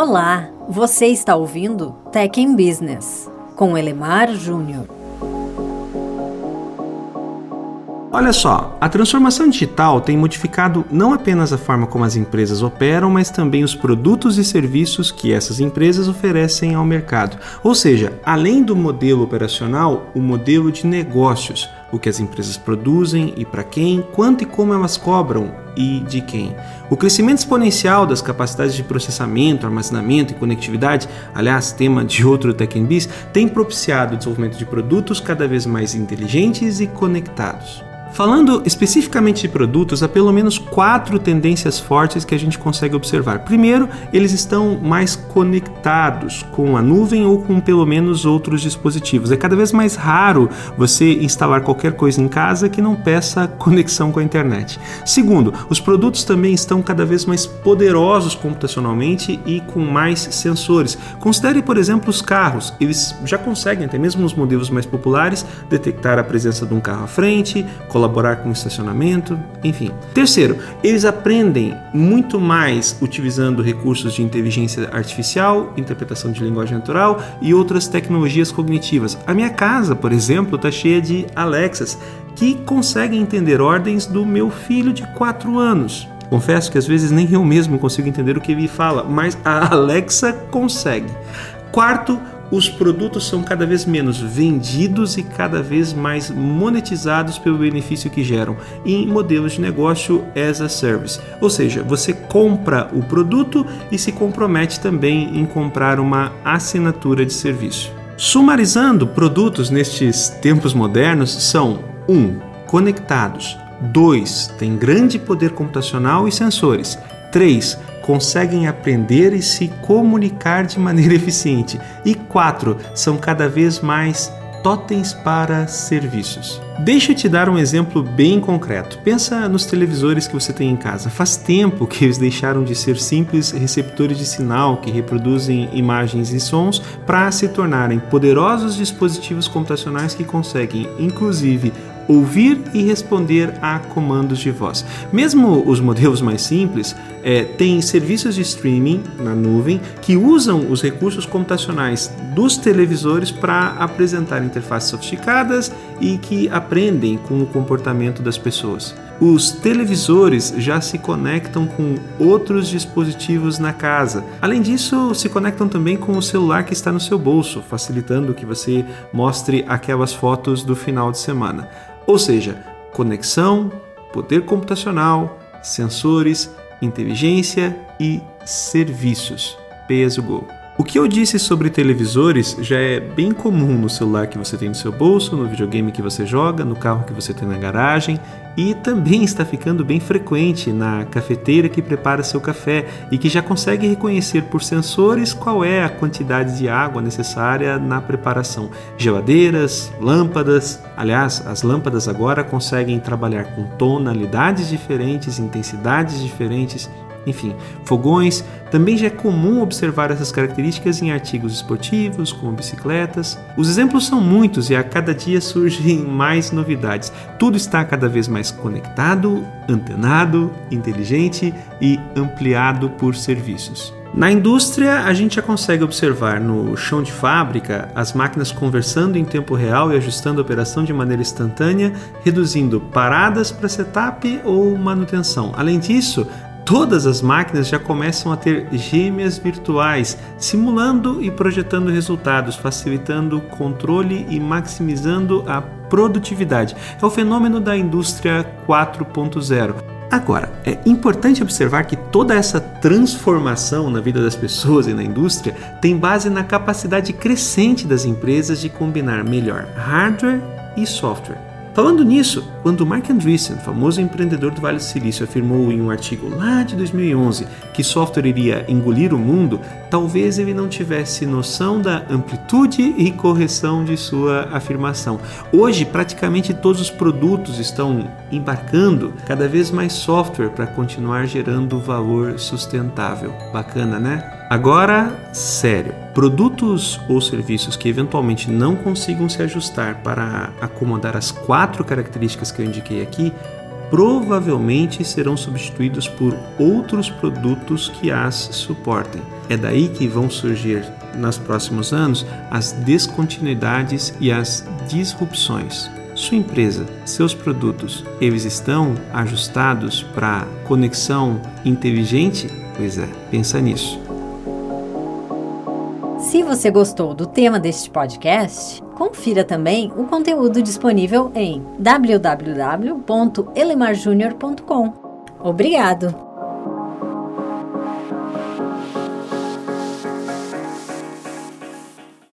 Olá, você está ouvindo Tech in Business com Elemar Júnior. Olha só, a transformação digital tem modificado não apenas a forma como as empresas operam, mas também os produtos e serviços que essas empresas oferecem ao mercado. Ou seja, além do modelo operacional, o modelo de negócios, o que as empresas produzem e para quem, quanto e como elas cobram e de quem. O crescimento exponencial das capacidades de processamento, armazenamento e conectividade, aliás, tema de outro Tech Biz, tem propiciado o desenvolvimento de produtos cada vez mais inteligentes e conectados. Falando especificamente de produtos, há pelo menos quatro tendências fortes que a gente consegue observar. Primeiro, eles estão mais conectados com a nuvem ou com pelo menos outros dispositivos. É cada vez mais raro você instalar qualquer coisa em casa que não peça conexão com a internet. Segundo, os produtos também estão cada vez mais poderosos computacionalmente e com mais sensores. Considere, por exemplo, os carros. Eles já conseguem, até mesmo nos modelos mais populares, detectar a presença de um carro à frente, colaborar com o estacionamento, enfim. Terceiro, eles aprendem muito mais utilizando recursos de inteligência artificial, interpretação de linguagem natural e outras tecnologias cognitivas. A minha casa, por exemplo, está cheia de Alexas que conseguem entender ordens do meu filho de 4 anos. Confesso que às vezes nem eu mesmo consigo entender o que ele fala, mas a Alexa consegue. Quarto, os produtos são cada vez menos vendidos e cada vez mais monetizados pelo benefício que geram em modelos de negócio as a service. Ou seja, você compra o produto e se compromete também em comprar uma assinatura de serviço. Sumarizando, produtos nestes tempos modernos são 1. Um, conectados. 2. Tem grande poder computacional e sensores. 3 conseguem aprender e se comunicar de maneira eficiente. E quatro, são cada vez mais totens para serviços. Deixa eu te dar um exemplo bem concreto. Pensa nos televisores que você tem em casa. Faz tempo que eles deixaram de ser simples receptores de sinal que reproduzem imagens e sons para se tornarem poderosos dispositivos computacionais que conseguem, inclusive, ouvir e responder a comandos de voz. Mesmo os modelos mais simples é, têm serviços de streaming na nuvem que usam os recursos computacionais dos televisores para apresentar interfaces sofisticadas e que aprendem com o comportamento das pessoas. Os televisores já se conectam com outros dispositivos na casa. Além disso, se conectam também com o celular que está no seu bolso, facilitando que você mostre aquelas fotos do final de semana. Ou seja, conexão, poder computacional, sensores, inteligência e serviços. Peso Go. O que eu disse sobre televisores já é bem comum no celular que você tem no seu bolso, no videogame que você joga, no carro que você tem na garagem e também está ficando bem frequente na cafeteira que prepara seu café e que já consegue reconhecer por sensores qual é a quantidade de água necessária na preparação. Geladeiras, lâmpadas, aliás, as lâmpadas agora conseguem trabalhar com tonalidades diferentes, intensidades diferentes enfim, fogões. Também já é comum observar essas características em artigos esportivos, como bicicletas. Os exemplos são muitos e a cada dia surgem mais novidades. Tudo está cada vez mais conectado, antenado, inteligente e ampliado por serviços. Na indústria, a gente já consegue observar no chão de fábrica as máquinas conversando em tempo real e ajustando a operação de maneira instantânea, reduzindo paradas para setup ou manutenção. Além disso, Todas as máquinas já começam a ter gêmeas virtuais, simulando e projetando resultados, facilitando o controle e maximizando a produtividade. É o fenômeno da indústria 4.0. Agora, é importante observar que toda essa transformação na vida das pessoas e na indústria tem base na capacidade crescente das empresas de combinar melhor hardware e software. Falando nisso, quando Mark Andreessen, famoso empreendedor do Vale do Silício, afirmou em um artigo lá de 2011 que software iria engolir o mundo, talvez ele não tivesse noção da amplitude e correção de sua afirmação. Hoje, praticamente todos os produtos estão embarcando cada vez mais software para continuar gerando valor sustentável. Bacana, né? Agora, sério, produtos ou serviços que eventualmente não consigam se ajustar para acomodar as quatro características que eu indiquei aqui provavelmente serão substituídos por outros produtos que as suportem. É daí que vão surgir nos próximos anos as descontinuidades e as disrupções. Sua empresa, seus produtos, eles estão ajustados para conexão inteligente? Pois é, pensa nisso. Se você gostou do tema deste podcast, confira também o conteúdo disponível em www.elemarjunior.com. Obrigado!